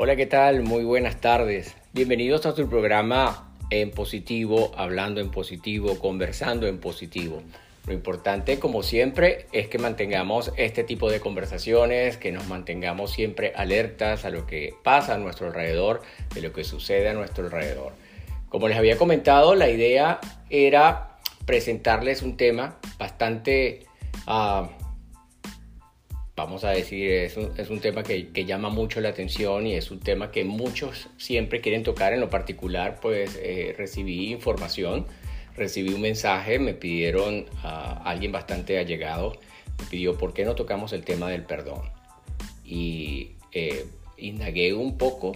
Hola, ¿qué tal? Muy buenas tardes. Bienvenidos a tu programa En Positivo, hablando en positivo, conversando en positivo. Lo importante, como siempre, es que mantengamos este tipo de conversaciones, que nos mantengamos siempre alertas a lo que pasa a nuestro alrededor, de lo que sucede a nuestro alrededor. Como les había comentado, la idea era presentarles un tema bastante uh, vamos a decir, es un, tema que, llama mucho la atención y es un tema que muchos siempre quieren tocar. En lo particular, pues eh, recibí información, recibí un mensaje, me pidieron a alguien bastante allegado, me pidió por qué no tocamos el tema del perdón. Y eh, indagué un poco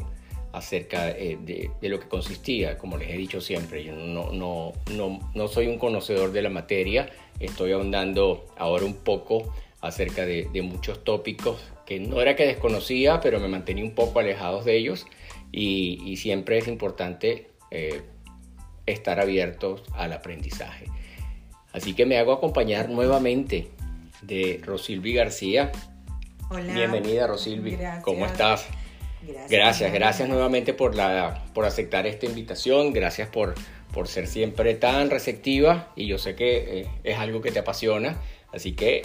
acerca eh, de, lo que consistía, como les he dicho siempre, yo no, no, no, no soy un conocedor de la materia, estoy ahondando ahora un poco acerca de, muchos tópicos que no era que desconocía, pero me mantenía un poco alejados de ellos y, siempre es importante eh, estar abiertos al aprendizaje. Así que me hago acompañar nuevamente de Rosilvi García. Hola. Bienvenida Rosilvi. Gracias. ¿Cómo estás? Gracias. Gracias, gracias nuevamente por, la, por aceptar esta invitación, gracias por, por ser siempre tan receptiva y yo sé que eh, es algo que te apasiona, así que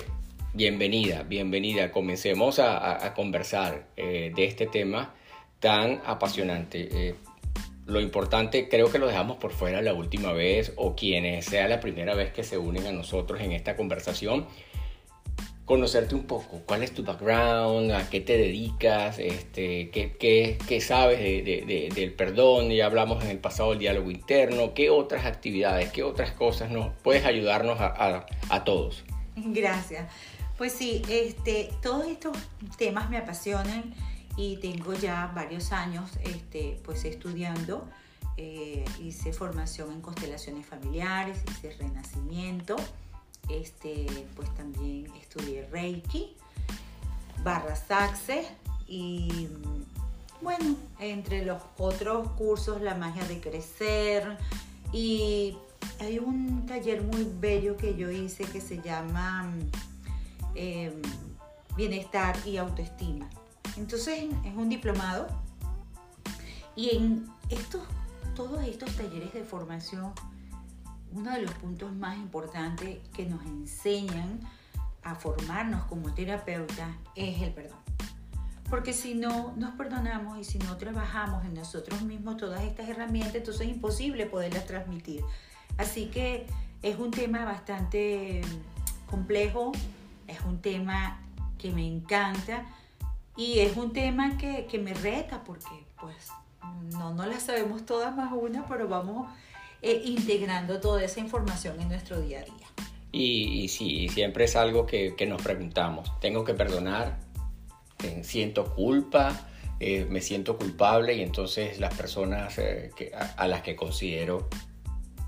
Bienvenida, bienvenida. Comencemos a, conversar eh, de este tema tan apasionante. Eh, lo importante, creo que lo dejamos por fuera la última vez o quienes sea la primera vez que se unen a nosotros en esta conversación, conocerte un poco. ¿Cuál es tu background? ¿A qué te dedicas? Este, ¿qué, qué, sabes del perdón? Ya hablamos en el pasado del diálogo interno. ¿Qué otras actividades, qué otras cosas nos puedes ayudarnos a todos? Gracias. Pues sí, este, todos estos temas me apasionan y tengo ya varios años este, pues estudiando. Eh, hice formación en constelaciones familiares, hice renacimiento, este, pues también estudié Reiki, barra Saxe y bueno, entre los otros cursos, la magia de crecer y hay un taller muy bello que yo hice que se llama Em, bienestar y autoestima. Entonces es un diplomado y en estos, todos estos talleres de formación, uno de los puntos más importantes que nos enseñan a formarnos como terapeutas es el perdón. Porque si no nos perdonamos y si no trabajamos en nosotros mismos todas estas herramientas, entonces es imposible poderlas transmitir. Así que es un tema bastante complejo, es un tema que me encanta y es un tema que, me reta porque pues no, no la sabemos todas más una, pero vamos eh, integrando toda esa información en nuestro día a día. Y, sí, siempre es algo que, nos preguntamos, ¿tengo que perdonar? ¿Siento culpa? Eh, ¿Me siento culpable? Y entonces las personas eh, a, las que considero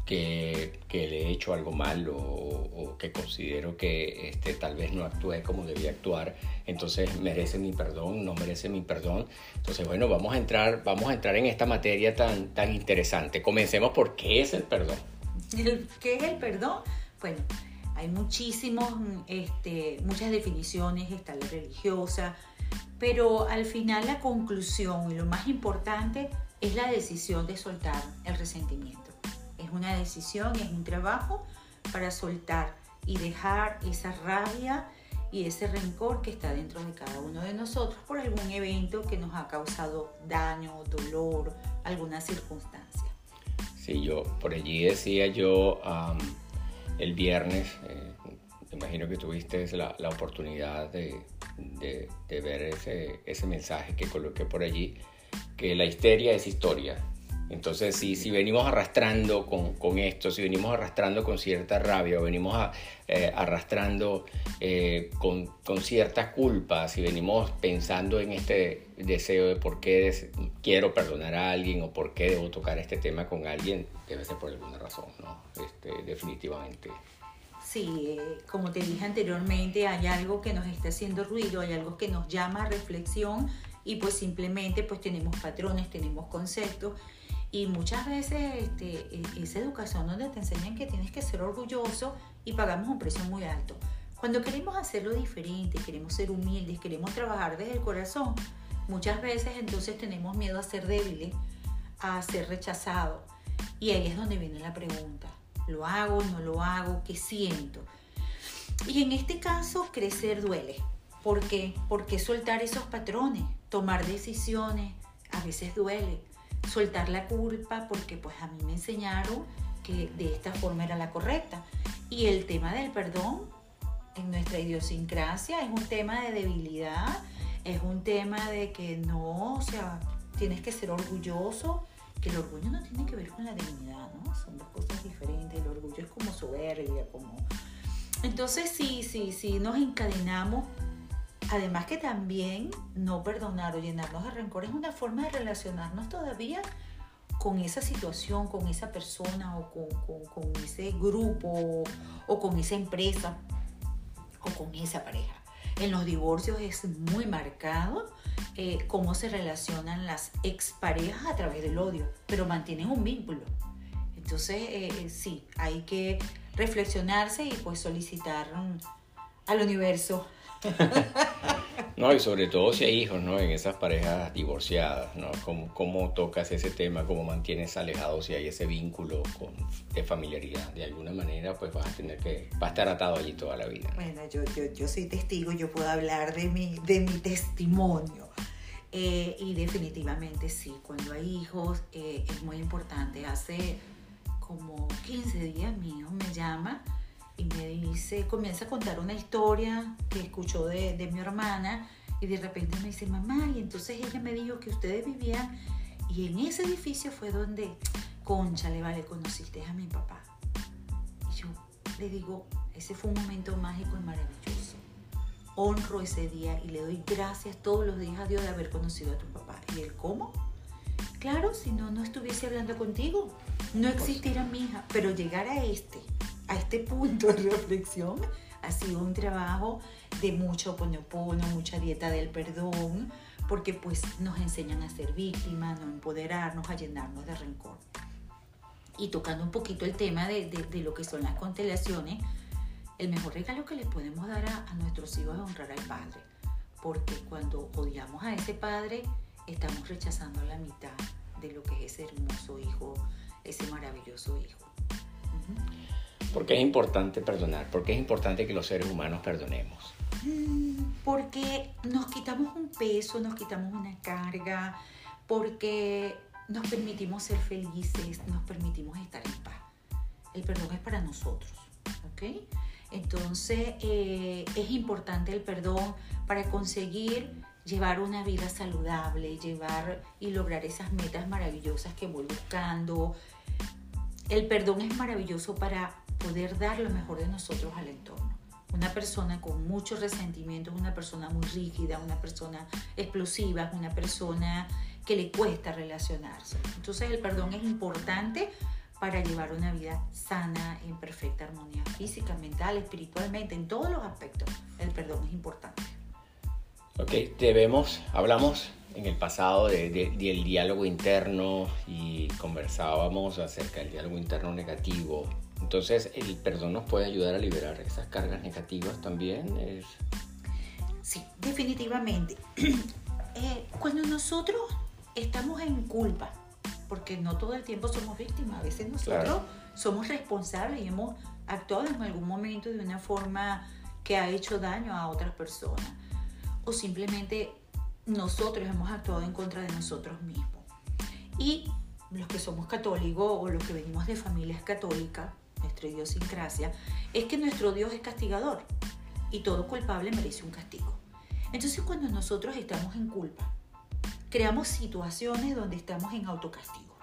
que, le he hecho algo mal o, que considero que este, tal vez no actué como debía actuar, entonces merece mi perdón, no merece mi perdón. Entonces, bueno, vamos a entrar, vamos a entrar en esta materia tan, tan interesante. Comencemos por qué es el perdón. ¿Qué es el perdón? Bueno, hay muchísimos, este, muchas definiciones, está la religiosa, pero al final la conclusión y lo más importante es la decisión de soltar el resentimiento es una decisión, es un trabajo para soltar y dejar esa rabia y ese rencor que está dentro de cada uno de nosotros por algún evento que nos ha causado daño, dolor, alguna circunstancia. Sí, yo por allí decía yo el viernes, eh, imagino que tuviste la, la oportunidad de, de, de, ver ese, ese mensaje que coloqué por allí, que la histeria es historia entonces, si, si venimos arrastrando con, esto, si venimos arrastrando con cierta rabia o venimos eh, arrastrando eh, con, cierta culpa, si venimos pensando en este deseo de por qué quiero perdonar a alguien o por qué debo tocar este tema con alguien, debe ser por alguna razón, ¿no? Este, definitivamente. Sí, como te dije anteriormente, hay algo que nos está haciendo ruido, hay algo que nos llama a reflexión y pues simplemente pues tenemos patrones, tenemos conceptos y muchas veces este, e, esa educación donde te enseñan que tienes que ser orgulloso y pagamos un precio muy alto. Cuando queremos hacerlo diferente, queremos ser humildes, queremos trabajar desde el corazón, Muchas veces entonces tenemos miedo a ser débiles, a ser rechazados. Y ahí es donde viene la pregunta. ¿Lo hago? ¿No lo hago? ¿Qué siento? Y en este caso, crecer duele. ¿Por qué? Porque soltar esos patrones, tomar decisiones, a veces duele. Soltar la culpa porque pues a mí me enseñaron que de esta forma era la correcta. Y el tema del perdón en nuestra idiosincrasia es un tema de debilidad, es un tema de que no, o sea, tienes que ser orgulloso, que el orgullo no tiene que ver con la dignidad, ¿no? Son dos cosas diferentes. El orgullo es como soberbia, como... Entonces sí, sí, sí, nos encadenamos. Además que también no perdonar o llenarnos de rencor es una forma de relacionarnos todavía con esa situación, con esa persona o con, ese grupo o con esa empresa o con esa pareja. En los divorcios es muy marcado eh, cómo se relacionan las exparejas a través del odio, pero mantienen un vínculo. Entonces, eh, sí, hay que reflexionarse y pues solicitar mm, al universo no, y sobre todo si hay hijos, ¿no? En esas parejas divorciadas, ¿no? ¿Cómo, tocas ese tema? ¿Cómo mantienes alejados si hay ese vínculo de familiaridad? De alguna manera, pues vas a tener que, va a estar atado allí toda la vida. Bueno, yo, yo, yo soy testigo, yo puedo hablar de mi, de mi testimonio. Eh, y definitivamente sí, cuando hay hijos eh, es muy importante. Hace como 15 días mi hijo me llama y me dice, comienza a contar una historia que escuchó de, de, mi hermana y de repente me dice, mamá, y entonces ella me dijo que ustedes vivían y en ese edificio fue donde, concha, le vale, conociste a mi papá. Y yo le digo, ese fue un momento mágico y maravilloso. Honro ese día y le doy gracias todos los días a Dios de haber conocido a tu papá. ¿Y él cómo? Claro, si no, no estuviese hablando contigo. No existiera mi hija, pero llegar a este a este punto de reflexión ha sido un trabajo de mucho ponopono, mucha dieta del perdón, porque pues nos enseñan a ser víctimas, no empoderarnos, a llenarnos de rencor. Y tocando un poquito el tema de, lo que son las constelaciones, el mejor regalo que le podemos dar a, a nuestros hijos es honrar al Padre, porque cuando odiamos a ese Padre, estamos rechazando la mitad de lo que es ese hermoso hijo, ese maravilloso hijo. ¿Por qué es importante perdonar? ¿Por qué es importante que los seres humanos perdonemos? Porque nos quitamos un peso, nos quitamos una carga, porque nos permitimos ser felices, nos permitimos estar en paz. El perdón es para nosotros, ¿ok? Entonces eh, es importante el perdón para conseguir llevar una vida saludable, llevar y lograr esas metas maravillosas que voy buscando. El perdón es maravilloso para poder dar lo mejor de nosotros al entorno. Una persona con mucho resentimiento es una persona muy rígida, una persona explosiva, una persona que le cuesta relacionarse. Entonces el perdón es importante para llevar una vida sana, en perfecta armonía física, mental, espiritualmente, en todos los aspectos. El perdón es importante. Ok, debemos, hablamos en el pasado del diálogo interno y conversábamos acerca del diálogo interno negativo entonces, el perdón nos puede ayudar a liberar esas cargas negativas también. Es... Sí, definitivamente. Eh, cuando nosotros estamos en culpa, porque no todo el tiempo somos víctimas, a veces nosotros somos responsables y hemos actuado en algún momento de una forma que ha hecho daño a otras personas, o simplemente nosotros hemos actuado en contra de nosotros mismos. Y los que somos católicos o los que venimos de familias católicas, nuestra idiosincrasia, es que nuestro Dios es castigador y todo culpable merece un castigo. Entonces cuando nosotros estamos en culpa, creamos situaciones donde estamos en autocastigo.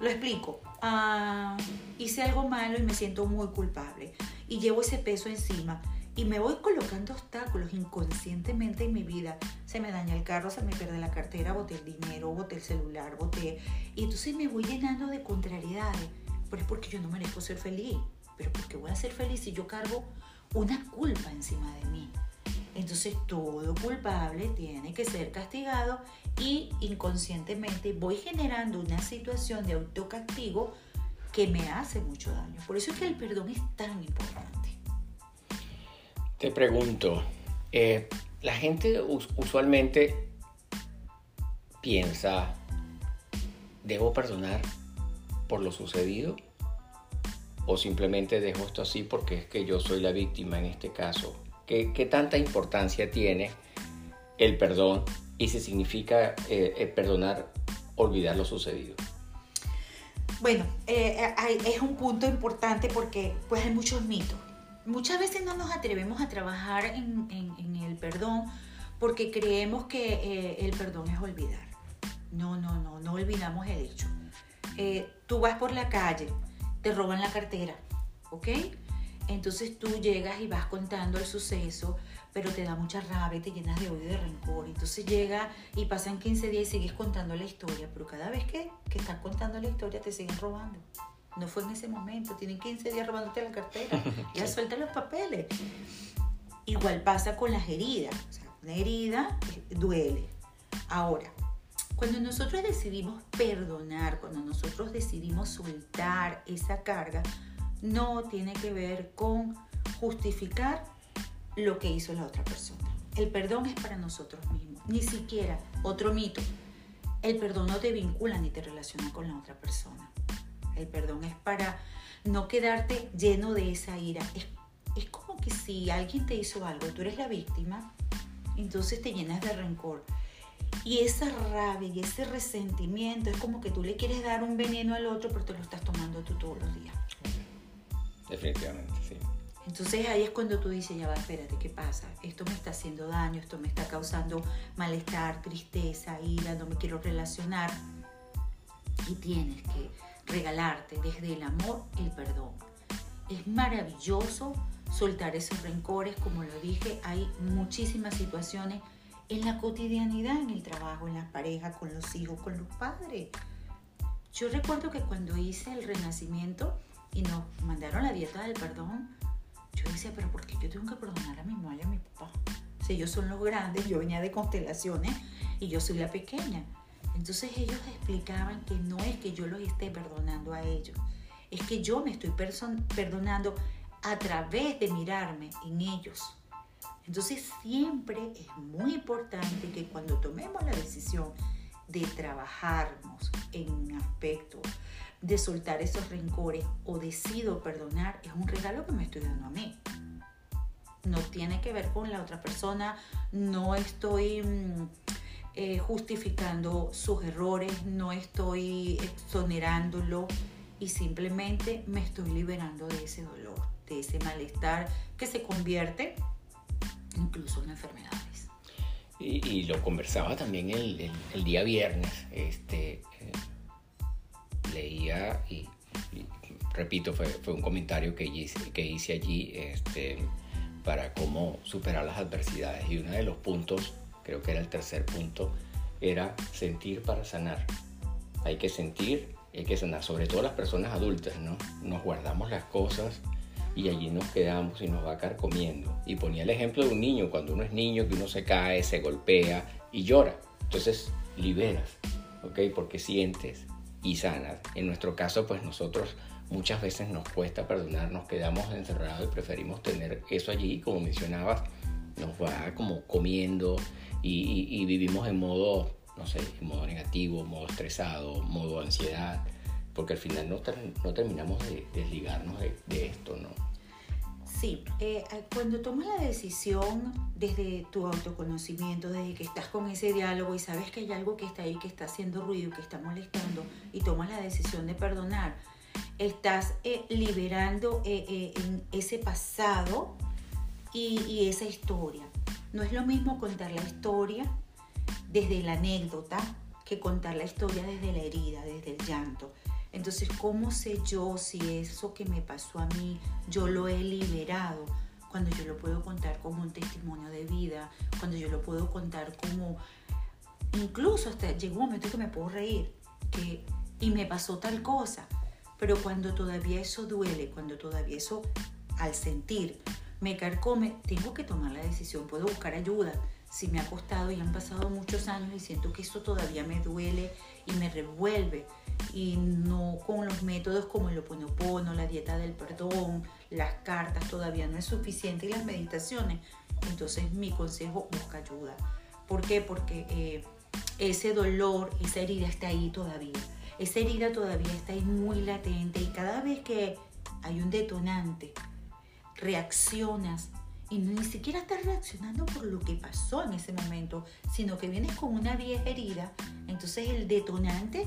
Lo explico. Ah, hice algo malo y me siento muy culpable y llevo ese peso encima y me voy colocando obstáculos inconscientemente en mi vida. Se me daña el carro, se me pierde la cartera, boté el dinero, boté el celular, boté... Y entonces me voy llenando de contrariedades pero es porque yo no merezco ser feliz. Pero porque voy a ser feliz si yo cargo una culpa encima de mí. Entonces todo culpable tiene que ser castigado y inconscientemente voy generando una situación de autocastigo que me hace mucho daño. Por eso es que el perdón es tan importante. Te pregunto, eh, la gente usualmente piensa, ¿debo perdonar por lo sucedido? ¿O simplemente dejo esto así porque es que yo soy la víctima en este caso? ¿Qué, qué tanta importancia tiene el perdón y si significa eh, eh, perdonar, olvidar lo sucedido? Bueno, eh, es un punto importante porque pues hay muchos mitos. Muchas veces no nos atrevemos a trabajar en, en, el perdón porque creemos que el perdón es olvidar. No, no, no, no olvidamos el hecho. Tú vas por la calle, te roban la cartera, ¿ok? Entonces tú llegas y vas contando el suceso, pero te da mucha rabia, te llenas de odio y de rencor. Entonces llega y pasan 15 días y sigues contando la historia, pero cada vez que, que estás contando la historia te siguen robando. No fue en ese momento, tienen 15 días robándote la cartera, ya suelta los papeles. Igual pasa con las heridas. O sea, una herida duele. Ahora, cuando nosotros decidimos perdonar, cuando nosotros decidimos soltar esa carga, no tiene que ver con justificar lo que hizo la otra persona. El perdón es para nosotros mismos, ni siquiera otro mito. El perdón no te vincula ni te relaciona con la otra persona. El perdón es para no quedarte lleno de esa ira. Es, es como que si alguien te hizo algo, tú eres la víctima, entonces te llenas de rencor. Y esa rabia y ese resentimiento es como que tú le quieres dar un veneno al otro, pero te lo estás tomando tú todos los días. Definitivamente, sí. Entonces ahí es cuando tú dices, ya va, espérate, ¿qué pasa? Esto me está haciendo daño, esto me está causando malestar, tristeza, ira, no me quiero relacionar. Y tienes que regalarte desde el amor el perdón. Es maravilloso soltar esos rencores, como lo dije, hay muchísimas situaciones en la cotidianidad, en el trabajo, en la pareja, con los hijos, con los padres. Yo recuerdo que cuando hice el renacimiento y nos mandaron la dieta del perdón, yo decía, pero ¿por qué yo tengo que perdonar a mi mamá y a mi papá? Si ellos son los grandes, yo venía de constelaciones y yo soy la pequeña. Entonces ellos explicaban que no es que yo los esté perdonando a ellos, es que yo me estoy perdonando a través de mirarme en ellos. Entonces siempre es muy importante que cuando tomemos la decisión de trabajarnos en un aspecto de soltar esos rencores o decido perdonar, es un regalo que me estoy dando a mí. No tiene que ver con la otra persona, no estoy mm, eh, justificando sus errores, no estoy exonerándolo y simplemente me estoy liberando de ese dolor, de ese malestar que se convierte incluso en enfermedades. Y, lo conversaba también el, día viernes. Este, leía y, repito, fue, fue, un comentario que hice, que hice allí este, para cómo superar las adversidades. Y uno de los puntos, creo que era el tercer punto, era sentir para sanar. Hay que sentir, hay que sanar, sobre todo las personas adultas, ¿no? Nos guardamos las cosas y allí nos quedamos y nos va a caer comiendo. Y ponía el ejemplo de un niño, cuando uno es niño, que uno se cae, se golpea y llora. Entonces liberas, ¿ok? Porque sientes, y sanas. En nuestro caso, pues nosotros muchas veces nos cuesta perdonar, nos quedamos encerrados y preferimos tener eso allí, como mencionabas, nos va como comiendo y, vivimos en modo, no sé, en modo negativo, modo estresado, modo ansiedad, porque al final no, terminamos de desligarnos de, de esto, ¿no? Sí, eh, cuando tomas la decisión desde tu autoconocimiento, desde que estás con ese diálogo y sabes que hay algo que está ahí, que está haciendo ruido, que está molestando, y tomas la decisión de perdonar, estás eh, liberando eh, ese pasado y, y esa historia. No es lo mismo contar la historia desde la anécdota que contar la historia desde la herida, desde el llanto. Entonces, ¿cómo sé yo si eso que me pasó a mí yo lo he liberado? Cuando yo lo puedo contar como un testimonio de vida, cuando yo lo puedo contar como... Incluso hasta llegó un momento que me puedo reír que, y me pasó tal cosa. Pero cuando todavía eso duele, cuando todavía eso al sentir me carcome, tengo que tomar la decisión, puedo buscar ayuda. Si me ha costado y han pasado muchos años y siento que eso todavía me duele y me revuelve, y no con los métodos como el oponopono, la dieta del perdón, las cartas todavía no es suficiente y las meditaciones. entonces mi consejo, busca ayuda. ¿Por qué? Porque eh, ese dolor, esa herida está ahí todavía. Esa herida todavía está ahí muy latente y cada vez que hay un detonante, reaccionas y ni siquiera estás reaccionando por lo que pasó en ese momento, sino que vienes con una vieja herida, entonces el detonante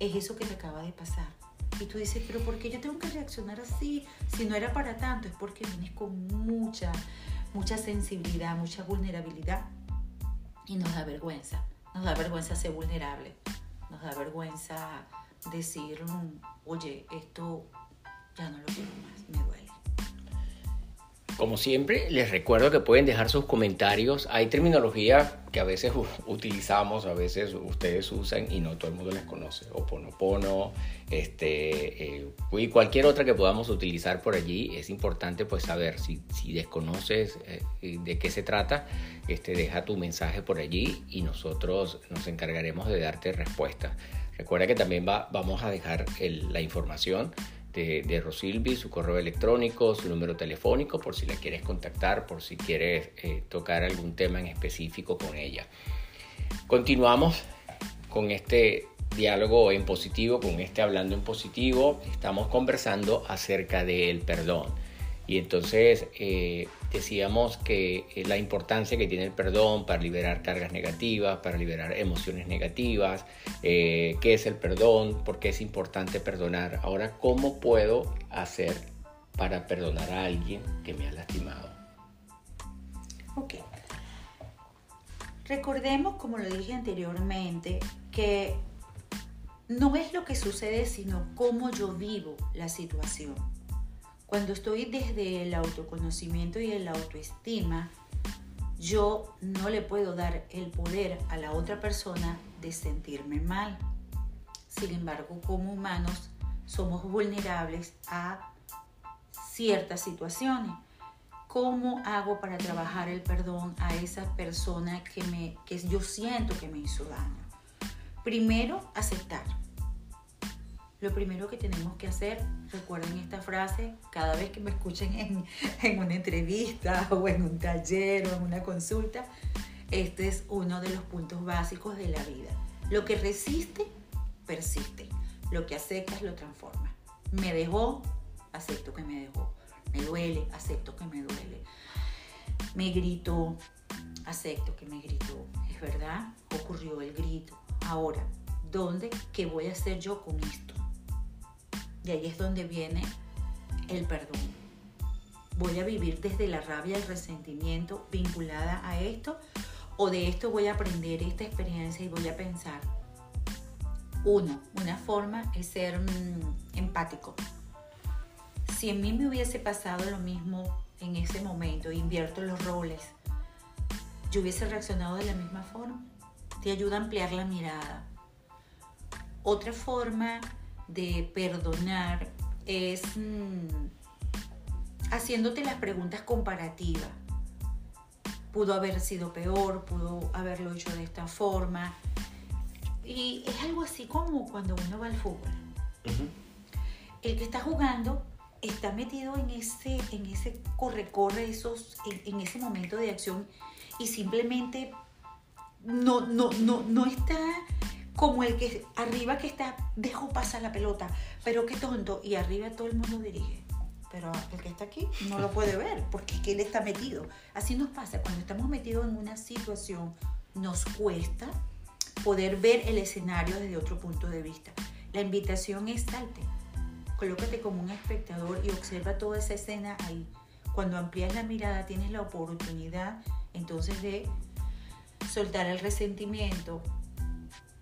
es eso que te acaba de pasar. Y tú dices, pero ¿por qué yo tengo que reaccionar así? Si no era para tanto, es porque vienes con mucha, mucha sensibilidad, mucha vulnerabilidad y nos da vergüenza. Nos da vergüenza ser vulnerable. Nos da vergüenza decir, mm, oye, esto ya no lo quiero más, me duele. Como siempre, les recuerdo que pueden dejar sus comentarios. Hay terminología que a veces utilizamos, a veces ustedes usan y no todo el mundo les conoce. Oponopono, este, eh, y cualquier otra que podamos utilizar por allí. Es importante pues saber si, si desconoces eh, de qué se trata, este, deja tu mensaje por allí y nosotros nos encargaremos de darte respuesta. Recuerda que también va, vamos a dejar la información de, Rosilvi, su correo electrónico, su número telefónico, por si la quieres contactar, por si quieres eh, tocar algún tema en específico con ella. Continuamos con este diálogo en positivo, con este hablando en positivo. Estamos conversando acerca del perdón. Y entonces eh, decíamos que eh, la importancia que tiene el perdón para liberar cargas negativas, para liberar emociones negativas, eh, qué es el perdón, por qué es importante perdonar. Ahora, ¿cómo puedo hacer para perdonar a alguien que me ha lastimado? Ok. Recordemos, como lo dije anteriormente, que no es lo que sucede, sino cómo yo vivo la situación. Cuando estoy desde el autoconocimiento y el autoestima, yo no le puedo dar el poder a la otra persona de sentirme mal. Sin embargo, como humanos somos vulnerables a ciertas situaciones. ¿Cómo hago para trabajar el perdón a esa persona que, me, que yo siento que me hizo daño? Primero, aceptar lo primero que tenemos que hacer, recuerden esta frase, cada vez que me escuchen en, una entrevista o en un taller o en una consulta, este es uno de los puntos básicos de la vida. Lo que resiste, persiste. Lo que aceptas, lo transforma. Me dejó, acepto que me dejó. Me duele, acepto que me duele. Me gritó, acepto que me gritó. Es verdad, ocurrió el grito. Ahora, ¿dónde? ¿Qué voy a hacer yo con esto? Y ahí es donde viene el perdón. Voy a vivir desde la rabia, el resentimiento vinculada a esto o de esto voy a aprender esta experiencia y voy a pensar. Uno, una forma es ser mm, empático. Si en mí me hubiese pasado lo mismo en ese momento, invierto los roles, yo hubiese reaccionado de la misma forma. Te ayuda a ampliar la mirada. Otra forma de perdonar es mm, haciéndote las preguntas comparativas. Pudo haber sido peor, pudo haberlo hecho de esta forma. Y es algo así como cuando uno va al fútbol. El que está jugando está metido en ese, en ese corre-corre, esos, en, en, ese momento de acción y simplemente no, no, no, no está como el que arriba que está, dejó pasar la pelota, pero qué tonto, y arriba todo el mundo dirige. Pero el que está aquí no lo puede ver, porque es que él está metido. Así nos pasa, cuando estamos metidos en una situación, nos cuesta poder ver el escenario desde otro punto de vista. La invitación es salte, colócate como un espectador y observa toda esa escena ahí. Cuando amplías la mirada tienes la oportunidad entonces de soltar el resentimiento,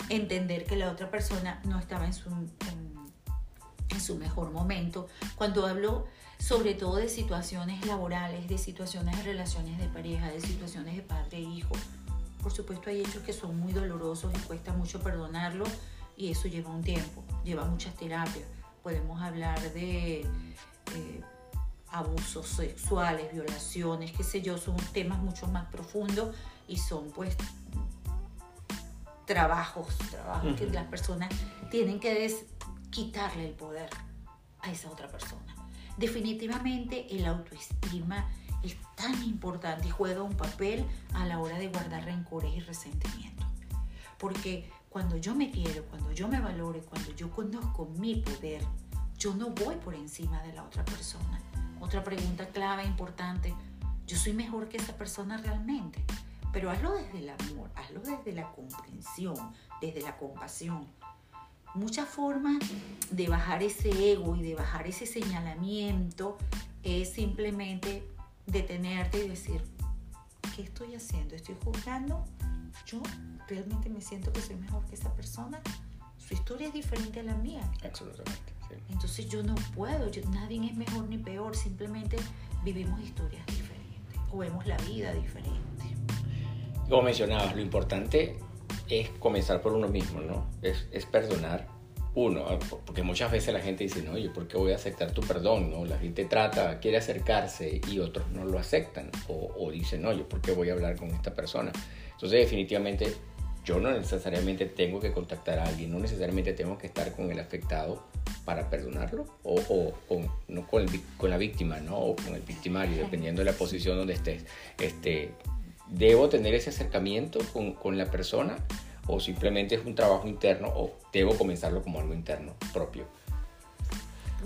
entender que la otra persona no estaba en su, en, su mejor momento. Cuando hablo sobre todo de situaciones laborales, de situaciones de relaciones de pareja, de situaciones de padre e hijo, por supuesto hay hechos que son muy dolorosos y cuesta mucho perdonarlo y eso lleva un tiempo, lleva muchas terapias. Podemos hablar de eh, abusos sexuales, violaciones, qué sé yo, son temas mucho más profundos y son pues trabajos, trabajos que las personas tienen que quitarle el poder a esa otra persona. Definitivamente el autoestima es tan importante y juega un papel a la hora de guardar rencores y resentimientos. Porque cuando yo me quiero, cuando yo me valoro, cuando yo conozco mi poder, yo no voy por encima de la otra persona. Otra pregunta clave, importante, yo soy mejor que esa persona realmente, pero hazlo desde el amor, hazlo desde la comprensión, desde la compasión. Muchas formas de bajar ese ego y de bajar ese señalamiento es simplemente detenerte y decir, ¿qué estoy haciendo? ¿Estoy juzgando? Yo realmente me siento que soy mejor que esa persona. Su historia es diferente a la mía. Absolutamente. Entonces yo no puedo, nadie es mejor ni peor, simplemente vivimos historias diferentes o vemos la vida diferente. Como mencionabas, lo importante es comenzar por uno mismo, ¿no? Es, es perdonar uno, porque muchas veces la gente dice, no, yo, ¿por qué voy a aceptar tu perdón? ¿no? La gente trata, quiere acercarse y otros no lo aceptan o, o dicen, no, yo, ¿por qué voy a hablar con esta persona? Entonces, definitivamente, yo no necesariamente tengo que contactar a alguien, no necesariamente tengo que estar con el afectado para perdonarlo o, o, no con, con, la víctima, ¿no? O con el victimario, dependiendo de la posición donde estés. Este, ¿Debo tener ese acercamiento con, con la persona? o simplemente es un trabajo interno o debo comenzarlo como algo interno propio?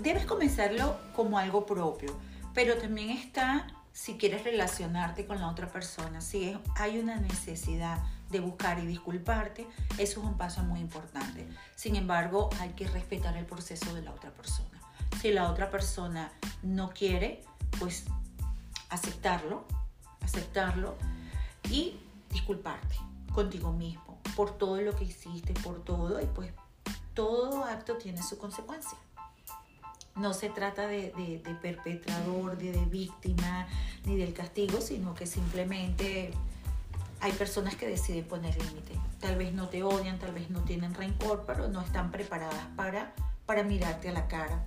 Debes comenzarlo como algo propio, pero también está si quieres relacionarte con la otra persona, si hay una necesidad de buscar y disculparte, eso es un paso muy importante. Sin embargo, hay que respetar el proceso de la otra persona. Si la otra persona no quiere, pues aceptarlo, aceptarlo y disculparte contigo mismo por todo lo que hiciste, por todo, y pues todo acto tiene su consecuencia. No se trata de, de, perpetrador, de, de víctima, ni del castigo, sino que simplemente hay personas que deciden poner límite. Tal vez no te odian, tal vez no tienen rencor, pero no están preparadas para, para mirarte a la cara.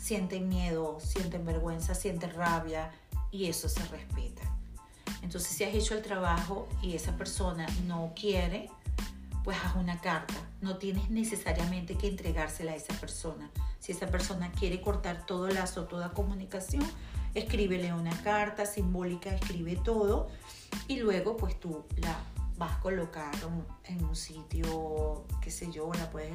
Sienten miedo, sienten vergüenza, sienten rabia y eso se respeta. Entonces, si has hecho el trabajo y esa persona no quiere, pues haz una carta. No tienes necesariamente que entregársela a esa persona. Si esa persona quiere cortar todo lazo, toda comunicación, escríbele una carta simbólica, escribe todo y luego pues tú la vas a colocar en un sitio, qué sé yo, la puedes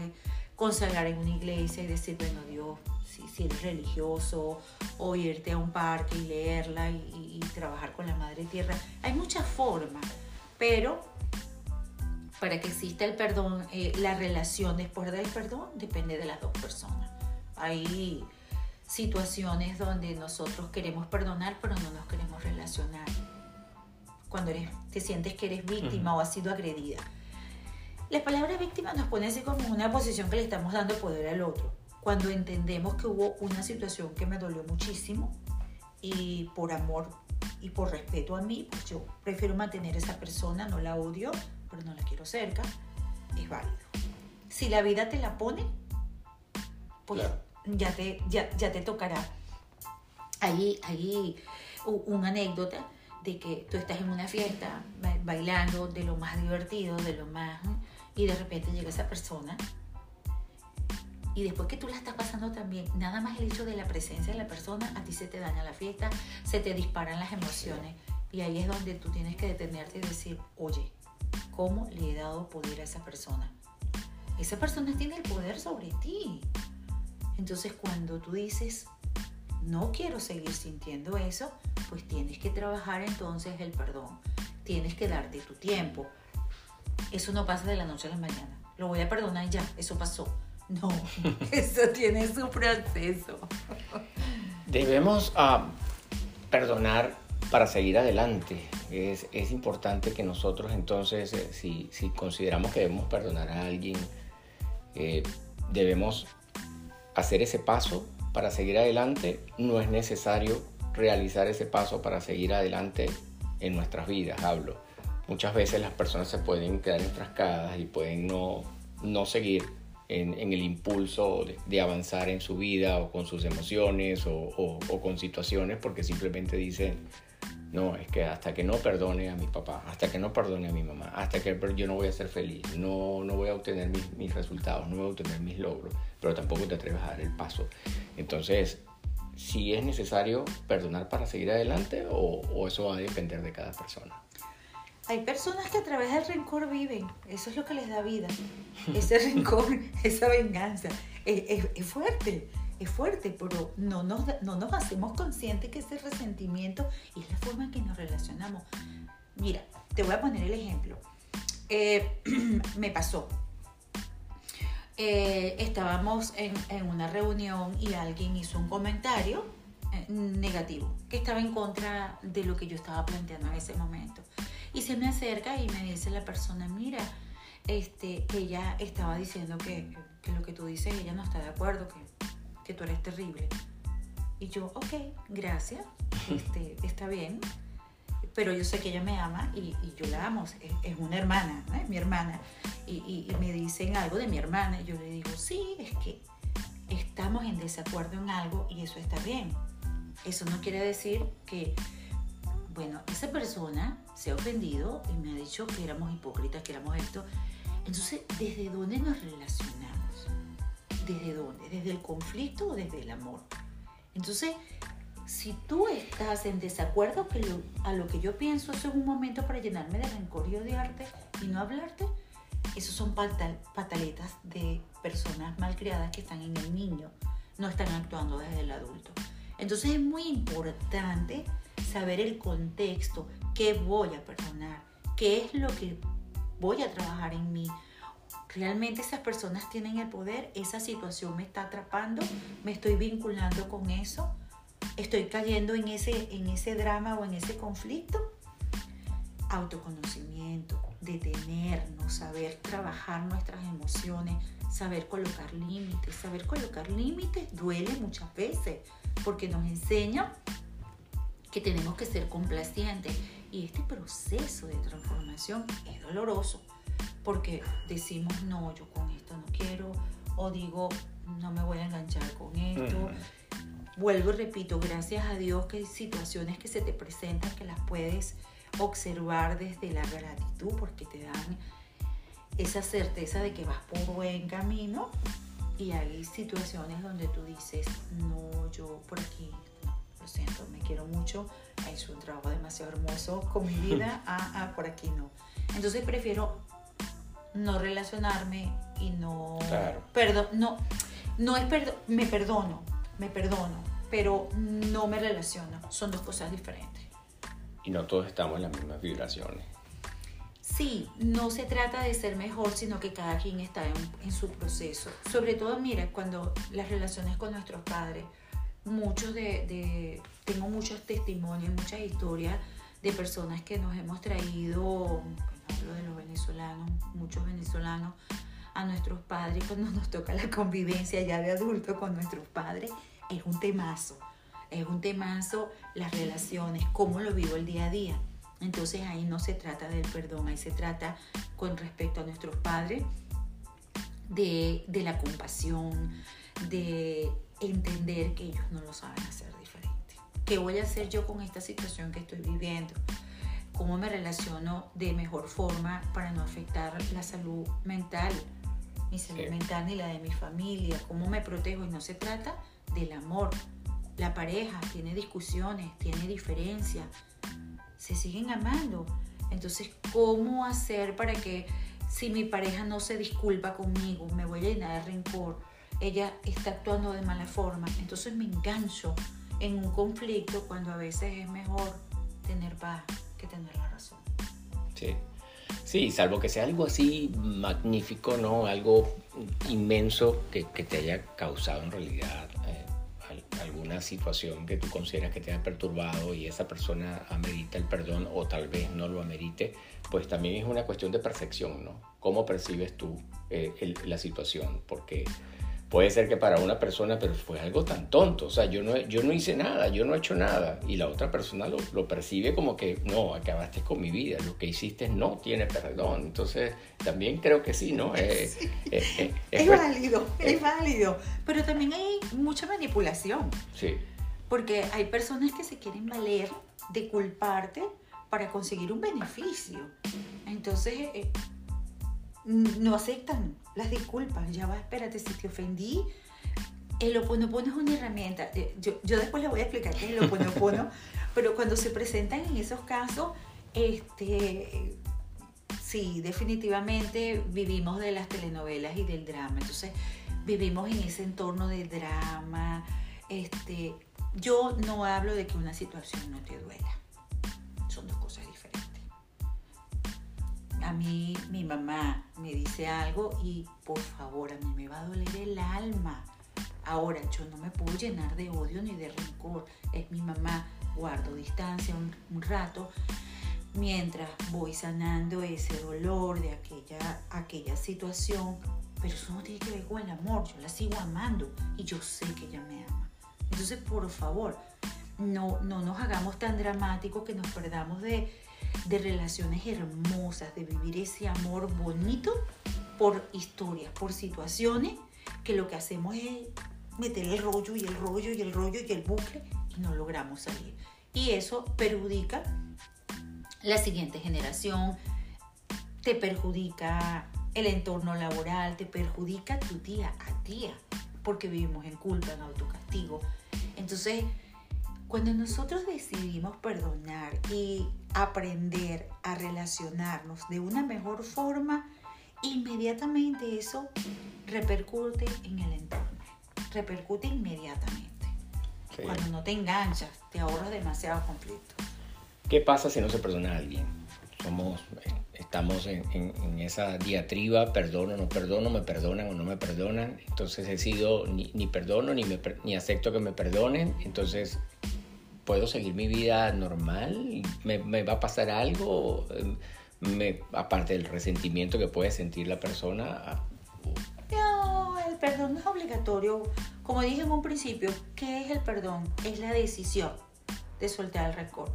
consagrar en una iglesia y decir, bueno Dios, si, si eres religioso, o irte a un parque y leerla y, y trabajar con la Madre Tierra. Hay muchas formas, pero para que exista el perdón, eh, la relación después del perdón depende de las dos personas. Hay situaciones donde nosotros queremos perdonar, pero no nos queremos relacionar. Cuando eres, te sientes que eres víctima o has sido agredida. La palabra víctima nos pone así como una posición que le estamos dando poder al otro. Cuando entendemos que hubo una situación que me dolió muchísimo y por amor y por respeto a mí, pues yo prefiero mantener a esa persona, no la odio, pero no la quiero cerca, es válido. Si la vida te la pone, pues ya, te, ya, ya, te tocará. Ahí, ahí una anécdota de que tú estás en una fiesta bailando de lo más divertido, de lo más... Y de repente llega esa persona y después que tú la estás pasando también, nada más el hecho de la presencia de la persona, a ti se te daña la fiesta, se te disparan las emociones. Y ahí es donde tú tienes que detenerte y decir, oye, ¿cómo le he dado poder a esa persona? Esa persona tiene el poder sobre ti. Entonces cuando tú dices, no quiero seguir sintiendo eso, pues tienes que trabajar entonces el perdón. Tienes que darte tu tiempo. Eso no pasa de la noche a la mañana. Lo voy a perdonar ya, eso pasó no, eso tiene su proceso. Debemos ah, perdonar para seguir adelante. Es, es, importante que nosotros entonces, eh, si, si, consideramos que debemos perdonar a alguien, eh, debemos hacer ese paso para seguir adelante. No es necesario realizar ese paso para seguir adelante en nuestras vidas, hablo. Muchas veces las personas se pueden quedar enfrascadas y pueden no, no seguir en, el impulso de, avanzar en su vida o con sus emociones o, con situaciones porque simplemente dicen, no, es que hasta que no perdone a mi papá, hasta que no perdone a mi mamá, hasta que yo no voy a ser feliz, no, no voy a obtener mis, resultados, no voy a obtener mis logros, pero tampoco te atreves a dar el paso. Entonces, si es necesario perdonar para seguir adelante o eso va a depender de cada persona. Hay personas que a través del rencor viven, eso es lo que les da vida, ese rencor, esa venganza, es, fuerte, es fuerte, pero no nos, no nos hacemos conscientes que ese resentimiento es la forma en que nos relacionamos. Mira, te voy a poner el ejemplo. Eh, me pasó. Eh, estábamos en, en, una reunión y alguien hizo un comentario eh, negativo, que estaba en contra de lo que yo estaba planteando en ese momento. Y se me acerca y me dice la persona, mira, este, ella estaba diciendo que, que, lo que tú dices, ella no está de acuerdo, que, que tú eres terrible. Y yo, ok, gracias, este, está bien, pero yo sé que ella me ama y, y yo la amo, es, es una hermana, ¿no? es mi hermana. Y, y, y, me dicen algo de mi hermana y yo le digo, sí, es que estamos en desacuerdo en algo y eso está bien. Eso no quiere decir que bueno, esa persona se ha ofendido y me ha dicho que éramos hipócritas, que éramos esto. Entonces, ¿desde dónde nos relacionamos? ¿Desde dónde? ¿Desde el conflicto o desde el amor? Entonces, si tú estás en desacuerdo que lo, a lo que yo pienso, eso es un momento para llenarme de rencor y odiarte y no hablarte, esos son patal, pataletas de personas malcriadas que están en el niño, no están actuando desde el adulto. Entonces es muy importante saber el contexto, qué voy a perdonar, qué es lo que voy a trabajar en mí. Realmente esas personas tienen el poder, esa situación me está atrapando, me estoy vinculando con eso, estoy cayendo en ese, en ese drama o en ese conflicto. Autoconocimiento, detenernos, saber trabajar nuestras emociones, saber colocar límites. Saber colocar límites duele muchas veces porque nos enseña que tenemos que ser complacientes. Y este proceso de transformación es doloroso porque decimos, no, yo con esto no quiero, o digo, no me voy a enganchar con esto. Vuelvo y repito, gracias a Dios que hay situaciones que se te presentan que las puedes observar desde la gratitud porque te dan esa certeza de que vas por buen camino y hay situaciones donde tú dices, no, yo por aquí lo siento, me quiero mucho, he hecho un trabajo demasiado hermoso con mi vida, ah, ah, por aquí no. Entonces prefiero no relacionarme y no... Claro. Perdón, no, no es perdón, me perdono, me perdono, pero no me relaciono, son dos cosas diferentes. Y no todos estamos en las mismas vibraciones. Sí, no se trata de ser mejor, sino que cada quien está en, en, su proceso. Sobre todo, mira, cuando las relaciones con nuestros padres, muchos de, de, tengo muchos testimonios, muchas historias de personas que nos hemos traído, hablo de los venezolanos, muchos venezolanos, a nuestros padres cuando nos toca la convivencia ya de adultos con nuestros padres, es un temazo, es un temazo las relaciones, cómo lo vivo el día a día. Entonces ahí no se trata del perdón, ahí se trata con respecto a nuestros padres de, de la compasión, de entender que ellos no lo saben hacer diferente. ¿Qué voy a hacer yo con esta situación que estoy viviendo? ¿Cómo me relaciono de mejor forma para no afectar la salud mental? Mi salud sí. mental ni la de mi familia. ¿Cómo me protejo? Y no se trata del amor. La pareja tiene discusiones, tiene diferencias, se siguen amando. Entonces, ¿cómo hacer para que si mi pareja no se disculpa conmigo, me voy a llenar de rencor? Ella está actuando de mala forma. Entonces me engancho en un conflicto cuando a veces es mejor tener paz que tener la razón. Sí. Sí, salvo que sea algo así magnífico, ¿no? Algo inmenso que, que te haya causado en realidad eh, alguna situación que tú consideras que te ha perturbado y esa persona amerita el perdón o tal vez no lo amerite, pues también es una cuestión de percepción, ¿no? ¿Cómo percibes tú eh, el, la situación? Porque puede ser que para una persona, pero fue algo tan tonto, o sea, yo no, yo no hice nada, yo no he hecho nada, y la otra persona lo, lo percibe como que, no, acabaste con mi vida, lo que hiciste no tiene perdón, entonces también creo que sí, ¿no? Eh, sí. Eh, eh, es, es válido, es válido, pero también hay mucha manipulación. Sí. Porque hay personas que se quieren valer de culparte para conseguir un beneficio. Entonces, no aceptan las disculpas. Ya va, espérate, si te ofendí, el oponopono es una herramienta. Eh, yo, yo después les voy a explicar qué es el oponopono, pero cuando se presentan en esos casos, este, sí, definitivamente vivimos de las telenovelas y del drama. Entonces, vivimos en ese entorno de drama. Este, yo no hablo de que una situación no te duela. Son dos cosas. A mí, mi mamá me dice algo y por favor, a mí me va a doler el alma Ahora, yo no me puedo llenar de odio ni de rencor. Es mi mamá, guardo distancia un, rato mientras voy sanando ese dolor de aquella, aquella situación. Pero eso no tiene que ver con el amor. Yo la sigo amando y yo sé que ella me ama. Entonces, por favor, no, no nos hagamos tan dramáticos que nos perdamos de, de relaciones hermosas, de vivir ese amor bonito por historias, por situaciones que lo que hacemos es meter el rollo y el rollo y el rollo y el bucle y no logramos salir. Y eso perjudica la siguiente generación, te perjudica el entorno laboral, te perjudica tu día a día, porque vivimos en culpa, en autocastigo. Entonces, cuando nosotros decidimos perdonar y aprender a relacionarnos de una mejor forma, inmediatamente eso repercute en el entorno repercute inmediatamente. Cuando no te enganchas, te ahorras demasiado conflicto. ¿Qué pasa si no se perdona a alguien? Somos, estamos en, esa diatriba, perdono, no perdono, me perdonan o no me perdonan. Entonces he sido ni, perdono ni, me, ni acepto que me perdonen. Entonces, ¿puedo seguir mi vida normal? ¿Me, me va a pasar algo? Me, aparte del resentimiento que puede sentir la persona, no, el perdón no es obligatorio. Como dije en un principio, ¿qué es el perdón? Es la decisión de soltar el rencor.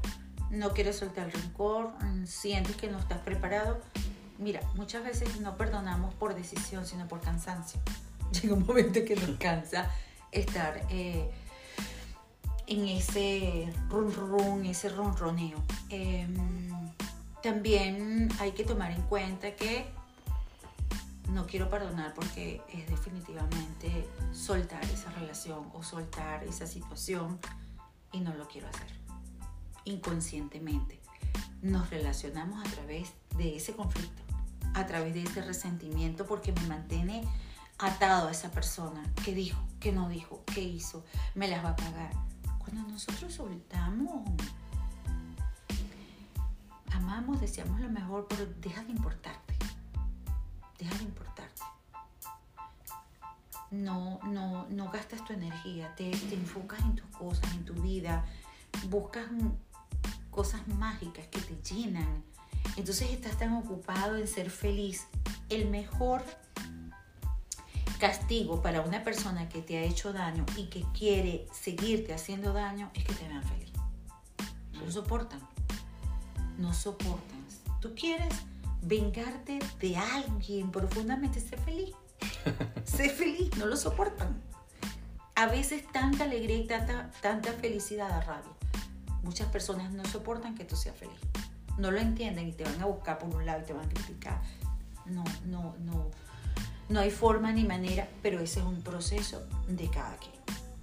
No quieres soltar el rencor, sientes que no estás preparado. Mira, muchas veces no perdonamos por decisión, sino por cansancio. Llega un momento que nos cansa estar eh, en ese run run, ese ronroneo. Em, también hay que tomar en cuenta que no quiero perdonar porque es definitivamente soltar esa relación o soltar esa situación y no lo quiero hacer. Inconscientemente nos relacionamos a través de ese conflicto, a través de ese resentimiento porque me mantiene atado a esa persona que dijo, que no dijo, que hizo, me las va a pagar. Cuando nosotros soltamos, amamos, deseamos lo mejor, pero deja de importarte deja de importarte. No, no, no gastas tu energía, te, te enfocas en tus cosas, en tu vida, buscas cosas mágicas que te llenan. Entonces estás tan ocupado en ser feliz. El mejor castigo para una persona que te ha hecho daño y que quiere seguirte haciendo daño es que te vean feliz. No lo soportan. No soportan. Tú quieres vengarte de alguien profundamente, sé feliz. sé feliz, no lo soportan. A veces tanta alegría y tanta, tanta felicidad da rabia. Muchas personas no soportan que tú seas feliz. No lo entienden y te van a buscar por un lado y te van a criticar. No, no, no. No hay forma ni manera, pero ese es un proceso de cada quien.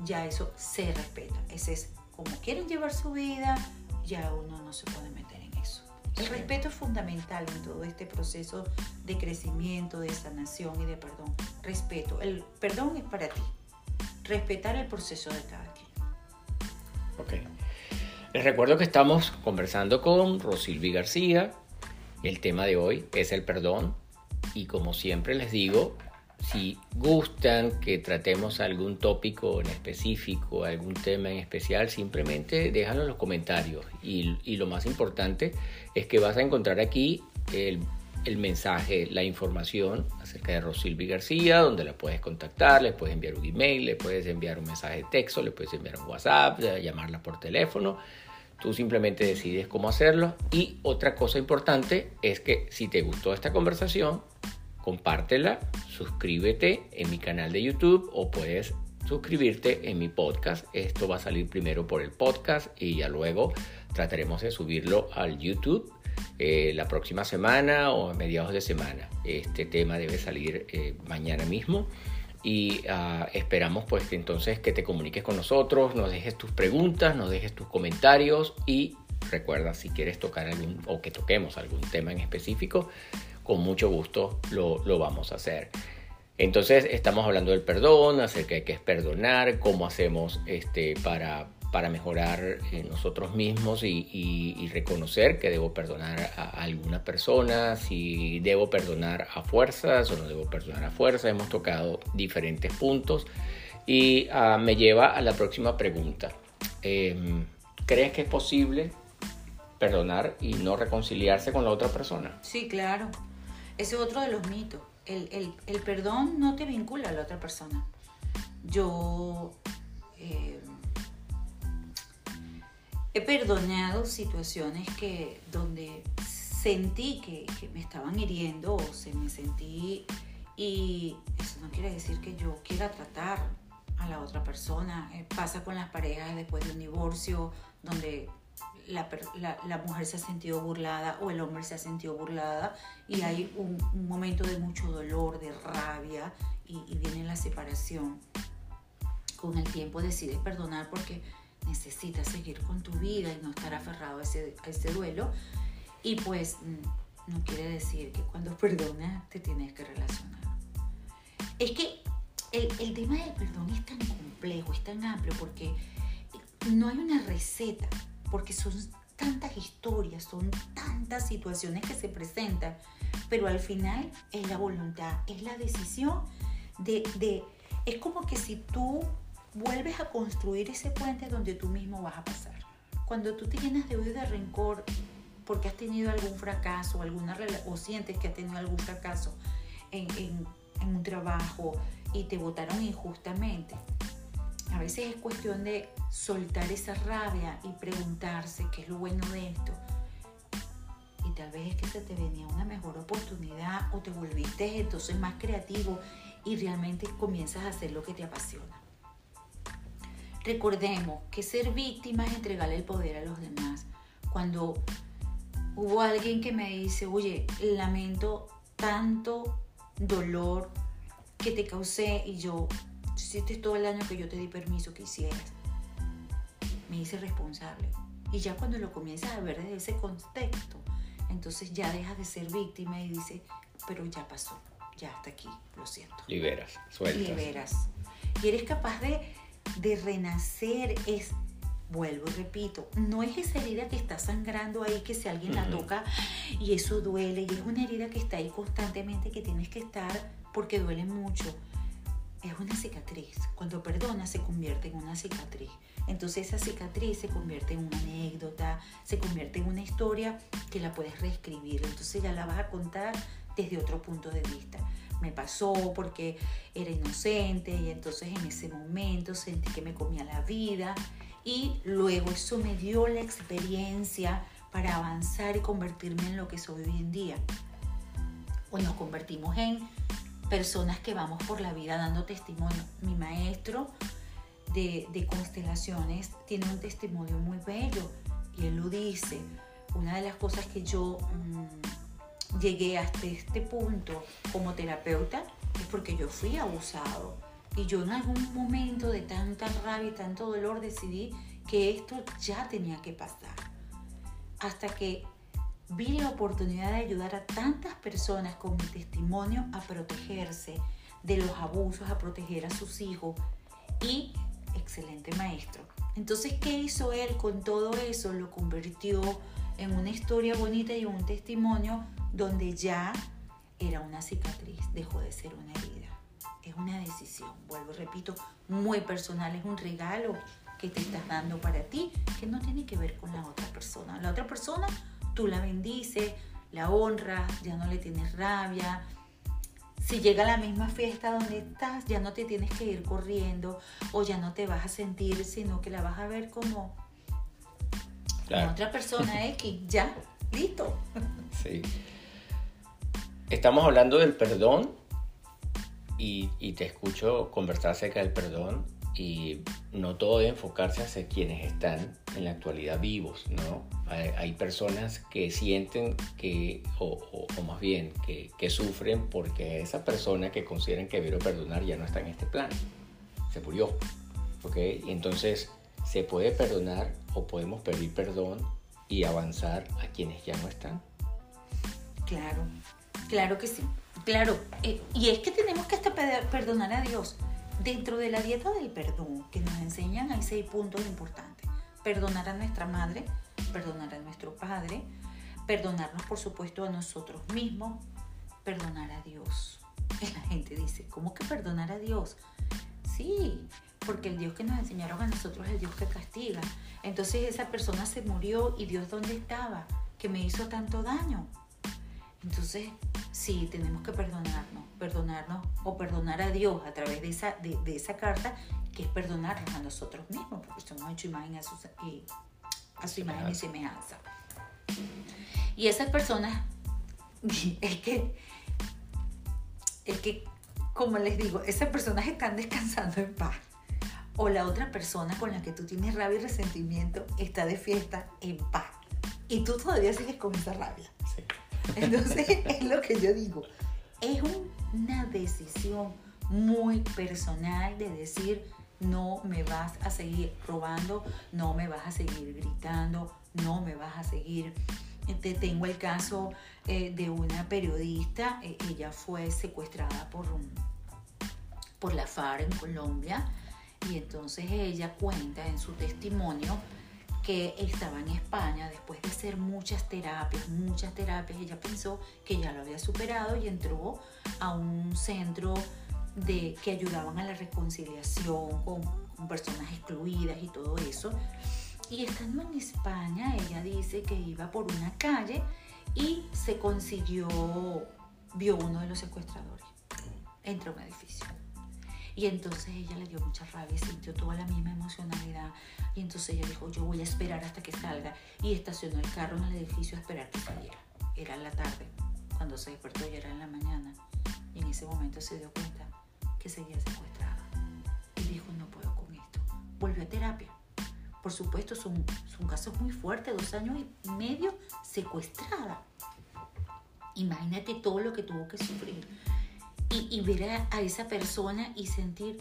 Ya eso se respeta. Ese es como quieren llevar su vida, ya uno no se puede meter el respeto es fundamental en todo este proceso de crecimiento, de sanación y de perdón. Respeto. El perdón es para ti. Respetar el proceso de cada quien. Ok. Les recuerdo que estamos conversando con Rosilvi García. El tema de hoy es el perdón. Y como siempre les digo, si gustan que tratemos algún tópico en específico, algún tema en especial, simplemente déjalo en los comentarios. Y, lo más importante es que vas a encontrar aquí el, mensaje, la información acerca de Rosilvi García, donde la puedes contactar, le puedes enviar un email, le puedes enviar un mensaje de texto, le puedes enviar un WhatsApp, llamarla por teléfono. Tú simplemente decides cómo hacerlo. Y otra cosa importante es que si te gustó esta conversación, compártela, suscríbete en mi canal de YouTube o puedes suscribirte en mi podcast. Esto va a salir primero por el podcast y ya luego trataremos de subirlo al YouTube eh, la próxima semana o a mediados de semana. Este tema debe salir eh, mañana mismo y ah, esperamos pues que entonces que te comuniques con nosotros, nos dejes tus preguntas, nos dejes tus comentarios y recuerda si quieres tocar algún o que toquemos algún tema en específico, con mucho gusto lo, lo vamos a hacer. Entonces estamos hablando del perdón, acerca de qué es perdonar, cómo hacemos este, para, para mejorar eh, nosotros mismos y, reconocer que debo perdonar a alguna persona, si debo perdonar a fuerzas o no debo perdonar a fuerzas. Hemos tocado diferentes puntos y ah, me lleva a la próxima pregunta. Em, ¿Crees que es posible perdonar y no reconciliarse con la otra persona? Sí, claro. Ese es otro de los mitos el, perdón no te vincula a la otra persona. Yo eh, he perdonado situaciones que donde sentí que, me estaban hiriendo o se me sentí y eso no quiere decir que yo quiera tratar a la otra persona. Eh, pasa con las parejas después de un divorcio donde la, mujer se ha sentido burlada o el hombre se ha sentido burlada y hay un, momento de mucho dolor, de rabia y, viene la separación. Con el tiempo decides perdonar porque necesitas seguir con tu vida y no estar aferrado a ese, duelo. Y pues mm, no quiere decir que cuando perdonas te tienes que relacionar. Es que el, el tema del perdón es tan complejo, es tan amplio porque no hay una receta porque son tantas historias, son tantas situaciones que se presentan, pero al final es la voluntad, es la decisión de, de, es como que si tú vuelves a construir ese puente donde tú mismo vas a pasar. Cuando tú te llenas de odio de rencor porque has tenido algún fracaso alguna, o sientes que has tenido algún fracaso en, en, en un trabajo y te votaron injustamente, a veces es cuestión de soltar esa rabia y preguntarse qué es lo bueno de esto. Y tal vez es que se te venía una mejor oportunidad o te volviste entonces más creativo y realmente comienzas a hacer lo que te apasiona. Recordemos que ser víctima es entregarle el poder a los demás. Cuando hubo alguien que me dice, oye, lamento tanto dolor que te causé y yo, hiciste todo el año que yo te di permiso que hicieras me hice responsable. Y ya cuando lo comienzas a ver desde ese contexto, entonces ya dejas de ser víctima y dices, pero ya pasó, ya hasta aquí, lo siento. Liberas, sueltas. Liberas. Y eres capaz de, de renacer, es, vuelvo y repito, no es esa herida que está sangrando ahí, que si alguien la toca y eso duele, y es una herida que está ahí constantemente, que tienes que estar porque duele mucho. Es una cicatriz. Cuando perdonas se convierte en una cicatriz. Entonces esa cicatriz se convierte en una anécdota, se convierte en una historia que la puedes reescribir. Entonces ya la vas a contar desde otro punto de vista. Me pasó porque era inocente y entonces en ese momento sentí que me comía la vida y luego eso me dio la experiencia para avanzar y convertirme en lo que soy hoy en día. O nos convertimos en personas que vamos por la vida dando testimonio. Mi maestro de, constelaciones tiene un testimonio muy bello y él lo dice. Una de las cosas que yo mm, llegué hasta este punto como terapeuta es porque yo fui abusado. Y yo en algún momento de tanta rabia y tanto dolor decidí que esto ya tenía que pasar. Hasta que vi la oportunidad de ayudar a tantas personas con mi testimonio a protegerse de los abusos, a proteger a sus hijos y excelente maestro. Entonces, ¿qué hizo él con todo eso? Lo convirtió en una historia bonita y un testimonio donde ya era una cicatriz, dejó de ser una herida. Es una decisión, vuelvo y repito, muy personal, es un regalo que te estás dando para ti, que no tiene que ver con la otra persona. La otra persona, tú la bendices, la honras, ya no le tienes rabia, si llega a la misma fiesta donde estás, ya no te tienes que ir corriendo o ya no te vas a sentir, sino que la vas a ver como otra persona X, ya, listo. Sí. Estamos hablando del perdón y, te escucho conversar acerca del perdón y no todo debe enfocarse hacia quienes están en la actualidad vivos, ¿no? Hay, personas que sienten que, o, más bien, que, sufren porque esa persona que consideran que debe perdonar ya no está en este plan, se murió, ¿ok? Entonces se puede perdonar o podemos pedir perdón y avanzar a quienes ya no están. Claro, claro que sí, claro. Eh, y es que tenemos que hasta perdonar a Dios Dentro de la dieta del perdón, que nos enseñan, hay seis puntos importantes. Perdonar a nuestra madre, perdonar a nuestro padre, perdonarnos por supuesto a nosotros mismos, perdonar a Dios. La gente dice, ¿cómo que perdonar a Dios? Sí, porque el Dios que nos enseñaron a nosotros es el Dios que castiga. Entonces esa persona se murió y Dios dónde estaba, que me hizo tanto daño. Entonces, sí, tenemos que perdonarnos, perdonarnos o perdonar a Dios a través de esa, de, esa carta, que es perdonarnos a nosotros mismos, porque somos hecho imagen a, su, a su imagen y semejanza. Y esas personas, es que, es que, como les digo, esas personas están descansando en paz. O la otra persona con la que tú tienes rabia y resentimiento está de fiesta en paz. Y tú todavía sigues con esa rabia. Entonces, es lo que yo digo. Es una decisión muy personal de decir, no me vas a seguir robando, no me vas a seguir gritando, no me vas a seguir... Te tengo el caso eh, de una periodista, eh, ella fue secuestrada por, por la FARC en Colombia y entonces ella cuenta en su testimonio que estaba en España después de hacer muchas terapias, muchas terapias, ella pensó que ya lo había superado y entró a un centro de, que ayudaban a la reconciliación con, con personas excluidas y todo eso. Y estando en España, ella dice que iba por una calle y se consiguió, vio uno de los secuestradores. Entró a un edificio. Y entonces ella le dio mucha rabia, sintió toda la misma emocionalidad. Y entonces ella dijo, yo voy a esperar hasta que salga. Y estacionó el carro en el edificio a esperar que saliera. Era la tarde. Cuando se despertó ya era en la mañana. Y en ese momento se dio cuenta que seguía secuestrada. Y dijo, no puedo con esto. Volvió a terapia. Por supuesto, son, son casos muy fuertes, dos años y medio secuestrada. Imagínate todo lo que tuvo que sufrir y, ver a, esa persona y sentir,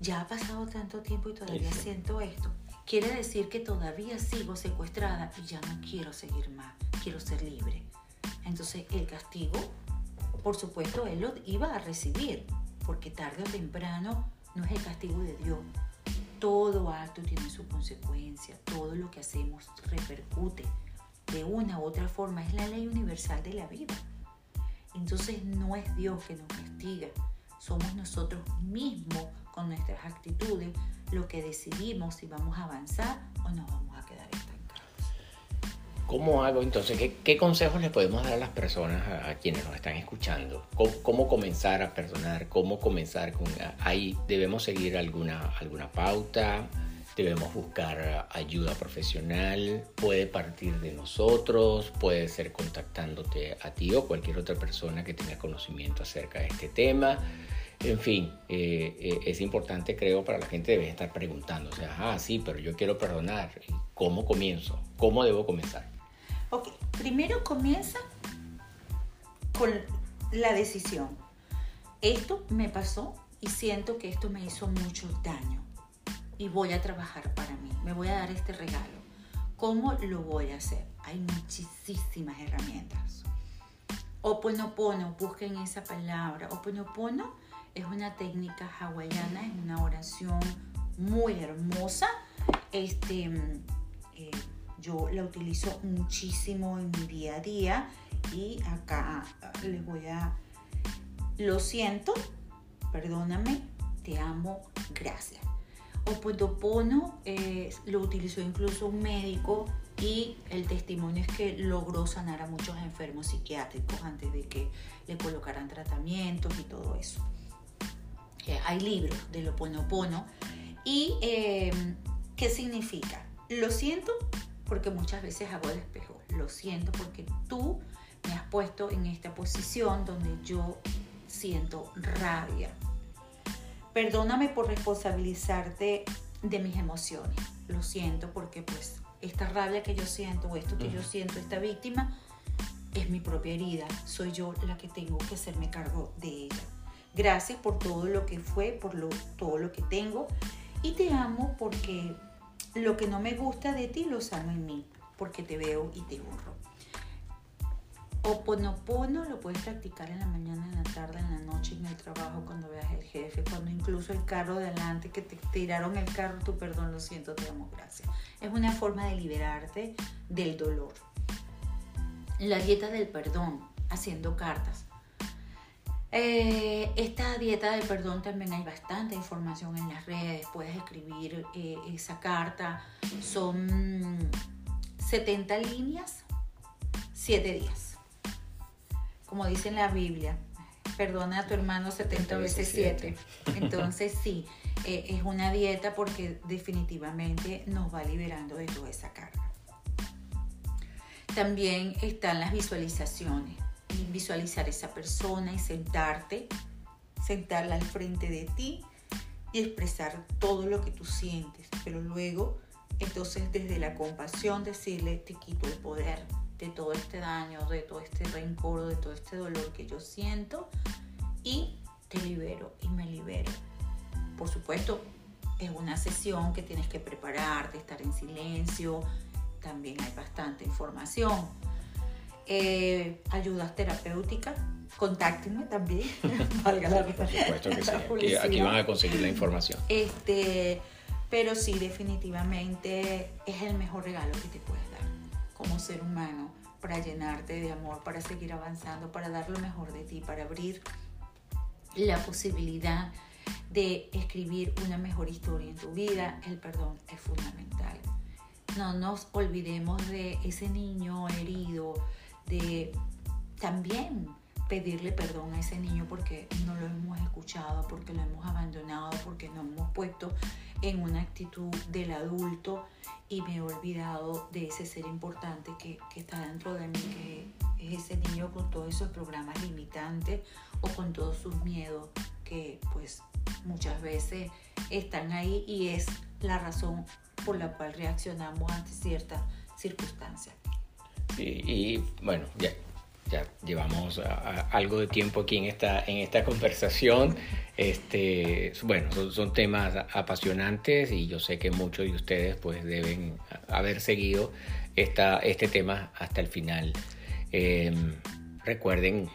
ya ha pasado tanto tiempo y todavía siento esto. Quiere decir que todavía sigo secuestrada y ya no quiero seguir más, quiero ser libre. Entonces el castigo, por supuesto, él lo iba a recibir, porque tarde o temprano no es el castigo de Dios. Todo acto tiene su consecuencia, todo lo que hacemos repercute de una u otra forma, es la ley universal de la vida. Entonces no es Dios que nos castiga, somos nosotros mismos con nuestras actitudes lo que decidimos si vamos a avanzar o nos vamos a quedar estancados. ¿Cómo hago entonces? ¿Qué, consejos le podemos dar a las personas, a, quienes nos están escuchando? ¿Cómo, comenzar a perdonar? ¿Cómo comenzar con... Ahí debemos seguir alguna, alguna pauta? Debemos buscar ayuda profesional, puede partir de nosotros, puede ser contactándote a ti o cualquier otra persona que tenga conocimiento acerca de este tema. En fin, eh, eh, es importante, creo, para la gente debe estar sea, ah, sí, pero yo quiero perdonar. ¿Cómo comienzo? ¿Cómo debo comenzar? Ok, primero comienza con la decisión. Esto me pasó y siento que esto me hizo mucho daño y voy a trabajar para mí, me voy a dar este regalo. ¿Cómo lo voy a hacer? Hay muchísimas herramientas. Oponopono, busquen esa palabra. Oponopono es una técnica hawaiana, es una oración muy hermosa. Este, eh, yo la utilizo muchísimo en mi día a día y acá les voy a... Lo siento, perdóname, te amo, gracias. Oponopono eh, lo utilizó incluso un médico y el testimonio es que logró sanar a muchos enfermos psiquiátricos antes de que le colocaran tratamientos y todo eso. Eh, hay libros del Oponopono. ¿Y eh, qué significa? Lo siento porque muchas veces hago el espejo. Lo siento porque tú me has puesto en esta posición donde yo siento rabia, Perdóname por responsabilizarte de mis emociones. Lo siento porque pues esta rabia que yo siento o esto que yo siento, esta víctima, es mi propia herida. Soy yo la que tengo que hacerme cargo de ella. Gracias por todo lo que fue, por lo, todo lo que tengo. Y te amo porque lo que no me gusta de ti lo sano en mí, porque te veo y te borro. Oponopono lo puedes practicar en la mañana, en la tarde, en la noche, en el trabajo, cuando veas el jefe, cuando incluso el carro de adelante que te tiraron el carro, tu perdón, lo siento, te amo, gracias. Es una forma de liberarte del dolor. La dieta del perdón, haciendo cartas. Eh, esta dieta del perdón también hay bastante información en las redes, puedes escribir eh, esa carta, son 70 líneas, 7 días como dice en la Biblia, perdona a tu hermano 70 veces 7. Entonces sí, eh, es una dieta porque definitivamente nos va liberando de toda esa carga. También están las visualizaciones. Visualizar esa persona y sentarte, sentarla al frente de ti y expresar todo lo que tú sientes. Pero luego, entonces desde la compasión decirle, te quito el poder, de todo este daño, de todo este rencor, de todo este dolor que yo siento y te libero y me libero. Por supuesto, es una sesión que tienes que prepararte, estar en silencio, también hay bastante información. Eh, ayudas terapéuticas, contáctenme también, valga la Por supuesto que sí, aquí, van a conseguir la información. Este, pero sí, definitivamente es el mejor regalo que te puedes como ser humano para llenarte de amor, para seguir avanzando, para dar lo mejor de ti, para abrir la posibilidad de escribir una mejor historia en tu vida, el perdón es fundamental. No nos olvidemos de ese niño herido, de también pedirle perdón a ese niño porque no lo hemos escuchado, porque lo hemos abandonado, porque no hemos puesto en una actitud del adulto y me he olvidado de ese ser importante que, está dentro de mí, que es ese niño con todos esos programas limitantes o con todos sus miedos que pues muchas veces están ahí y es la razón por la cual reaccionamos ante ciertas circunstancias. y bueno, ya, ya llevamos algo de tiempo aquí en esta, conversación. Este, bueno, son, temas apasionantes y yo sé que muchos de ustedes pues deben haber seguido este tema hasta el final. Em, recuerden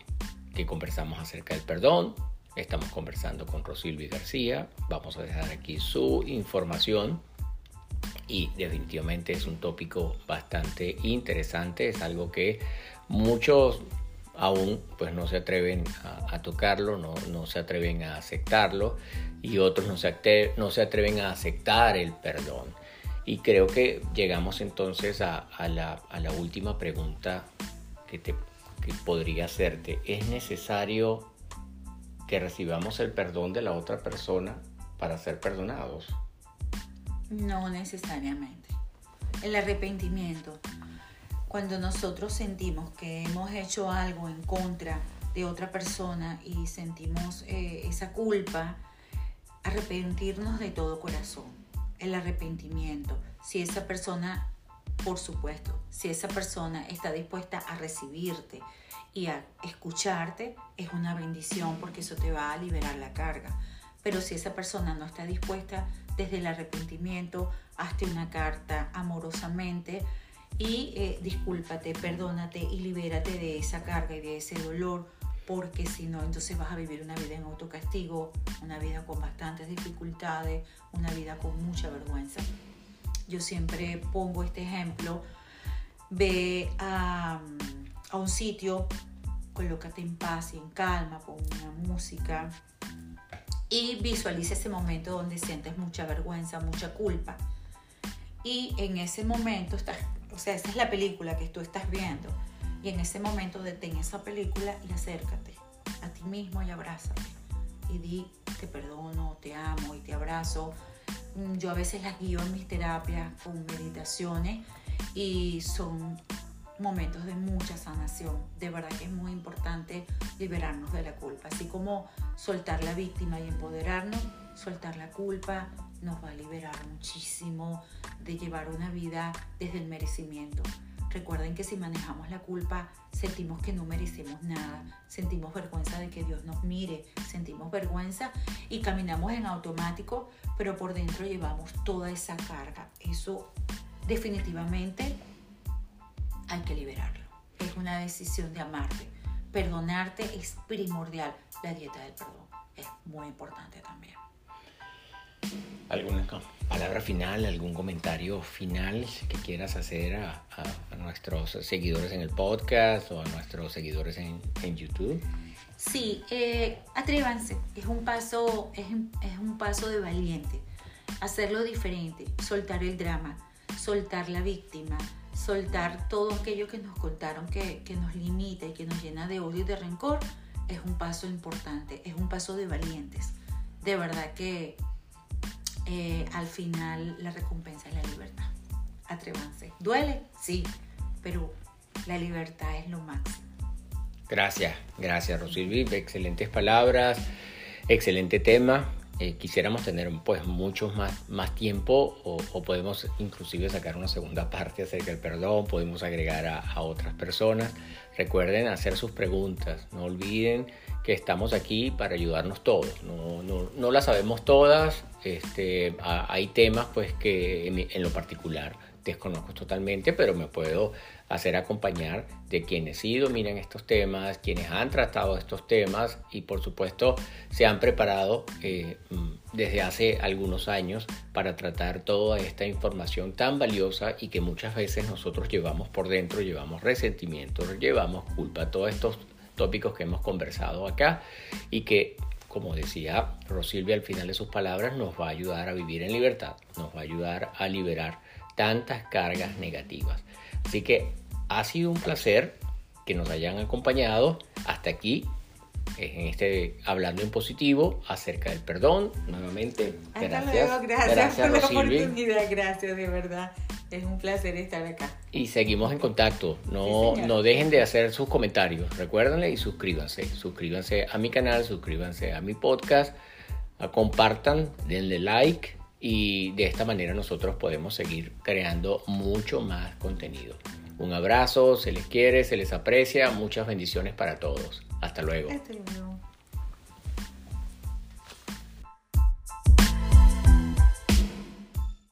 que conversamos acerca del perdón. Estamos conversando con Rosilvi García. Vamos a dejar aquí su información y definitivamente es un tópico bastante interesante. Es algo que muchos aún pues no se atreven a, tocarlo, no, no, se atreven a aceptarlo y otros no se, no se atreven a aceptar el perdón. Y creo que llegamos entonces a, la, a la, última pregunta que, te, que podría hacerte. ¿Es necesario que recibamos el perdón de la otra persona para ser perdonados? No necesariamente. El arrepentimiento cuando nosotros sentimos que hemos hecho algo en contra de otra persona y sentimos eh, esa culpa, arrepentirnos de todo corazón, el arrepentimiento. Si esa persona, por supuesto, si esa persona está dispuesta a recibirte y a escucharte, es una bendición porque eso te va a liberar la carga. Pero si esa persona no está dispuesta, desde el arrepentimiento, hazte una carta amorosamente y eh, discúlpate, perdónate y libérate de esa carga y de ese dolor, porque si no, entonces vas a vivir una vida en autocastigo, una vida con bastantes dificultades, una vida con mucha vergüenza. Yo siempre pongo este ejemplo, ve a, a un sitio, colócate en paz y en calma, con una música y visualiza ese momento donde sientes mucha vergüenza, mucha culpa. Y en ese momento estás o sea, esa es la película que tú estás viendo. Y en ese momento detén esa película y acércate a ti mismo y abrázate. Y di, te perdono, te amo y te abrazo. Mm, yo a veces las guío en mis terapias con meditaciones y son momentos de mucha sanación. De verdad que es muy importante liberarnos de la culpa. Así como soltar la víctima y empoderarnos, soltar la culpa nos va a liberar muchísimo de llevar una vida desde el merecimiento. Recuerden que si manejamos la culpa, sentimos que no merecemos nada, sentimos vergüenza de que Dios nos mire, sentimos vergüenza y caminamos en automático, pero por dentro llevamos toda esa carga. Eso definitivamente hay que liberarlo. Es una decisión de amarte. Perdonarte es primordial. La dieta del perdón es muy importante también. ¿Alguna palabra final, algún comentario final que quieras hacer a, nuestros seguidores en el podcast o a nuestros seguidores en, YouTube? Sí, eh, atrévanse, es un, paso, es, es un paso de valiente, hacerlo diferente, soltar el drama, soltar la víctima, soltar todo aquello que nos contaron que, que nos limita y que nos llena de odio y de rencor, es un paso importante, es un paso de valientes. De verdad que eh, al final la recompensa es la libertad. Atrévanse. ¿Duele? Sí, pero la libertad es lo máximo. Gracias, gracias Rosilvi. Excelentes palabras, excelente tema. Eh, quisiéramos tener pues mucho más, más tiempo o, podemos inclusive sacar una segunda parte acerca del perdón, podemos agregar a, a otras personas. Recuerden hacer sus preguntas, no olviden que estamos aquí para ayudarnos todos. No, no, no las sabemos todas, este, hay temas pues que en, lo particular desconozco totalmente, pero me puedo hacer acompañar de quienes sí dominan estos temas, quienes han tratado estos temas y por supuesto se han preparado eh, desde hace algunos años para tratar toda esta información tan valiosa y que muchas veces nosotros llevamos por dentro, llevamos resentimientos, llevamos culpa, todos estos tópicos que hemos conversado acá y que, como decía Rosilvia al final de sus palabras, nos va a ayudar a vivir en libertad, nos va a ayudar a liberar tantas cargas negativas. Así que ha sido un placer que nos hayan acompañado hasta aquí en este hablando en positivo acerca del perdón. Nuevamente, gracias. gracias, por la oportunidad, gracias de verdad. Es un placer estar acá. Y seguimos en contacto. No, no dejen de hacer sus comentarios. Recuérdenle y suscríbanse. Suscríbanse a mi canal, suscríbanse a mi podcast. Compartan, denle like y de esta manera nosotros podemos seguir creando mucho más contenido. Un abrazo, se les quiere, se les aprecia, muchas bendiciones para todos. Hasta luego.